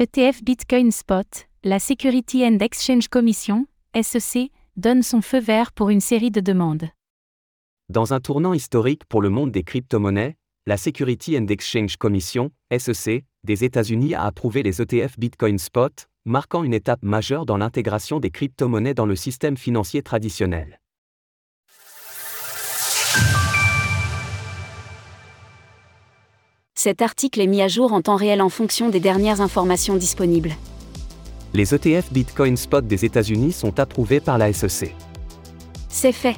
ETF Bitcoin Spot, la Security and Exchange Commission, SEC, donne son feu vert pour une série de demandes. Dans un tournant historique pour le monde des crypto-monnaies, la Security and Exchange Commission, SEC, des États-Unis a approuvé les ETF Bitcoin Spot, marquant une étape majeure dans l'intégration des crypto-monnaies dans le système financier traditionnel. Cet article est mis à jour en temps réel en fonction des dernières informations disponibles. Les ETF Bitcoin Spot des États-Unis sont approuvés par la SEC. C'est fait.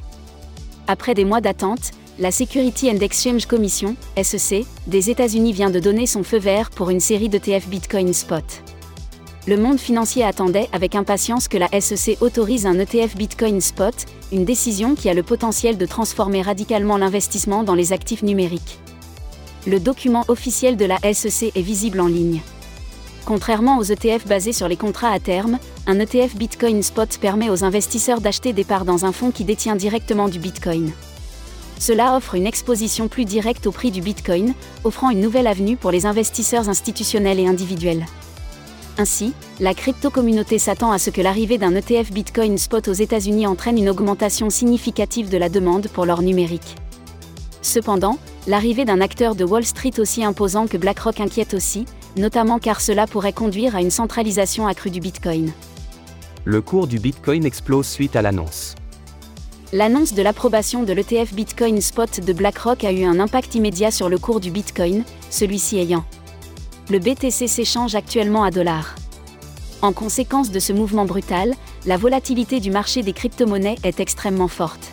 Après des mois d'attente, la Security and Exchange Commission, SEC, des États-Unis vient de donner son feu vert pour une série d'ETF Bitcoin Spot. Le monde financier attendait avec impatience que la SEC autorise un ETF Bitcoin Spot, une décision qui a le potentiel de transformer radicalement l'investissement dans les actifs numériques le document officiel de la SEC est visible en ligne. Contrairement aux ETF basés sur les contrats à terme, un ETF Bitcoin Spot permet aux investisseurs d'acheter des parts dans un fonds qui détient directement du Bitcoin. Cela offre une exposition plus directe au prix du Bitcoin, offrant une nouvelle avenue pour les investisseurs institutionnels et individuels. Ainsi, la crypto-communauté s'attend à ce que l'arrivée d'un ETF Bitcoin Spot aux États-Unis entraîne une augmentation significative de la demande pour l'or numérique. Cependant, l'arrivée d'un acteur de Wall Street aussi imposant que BlackRock inquiète aussi, notamment car cela pourrait conduire à une centralisation accrue du Bitcoin. Le cours du Bitcoin explose suite à l'annonce. L'annonce de l'approbation de l'ETF Bitcoin Spot de BlackRock a eu un impact immédiat sur le cours du Bitcoin, celui-ci ayant. Le BTC s'échange actuellement à dollars. En conséquence de ce mouvement brutal, la volatilité du marché des crypto-monnaies est extrêmement forte.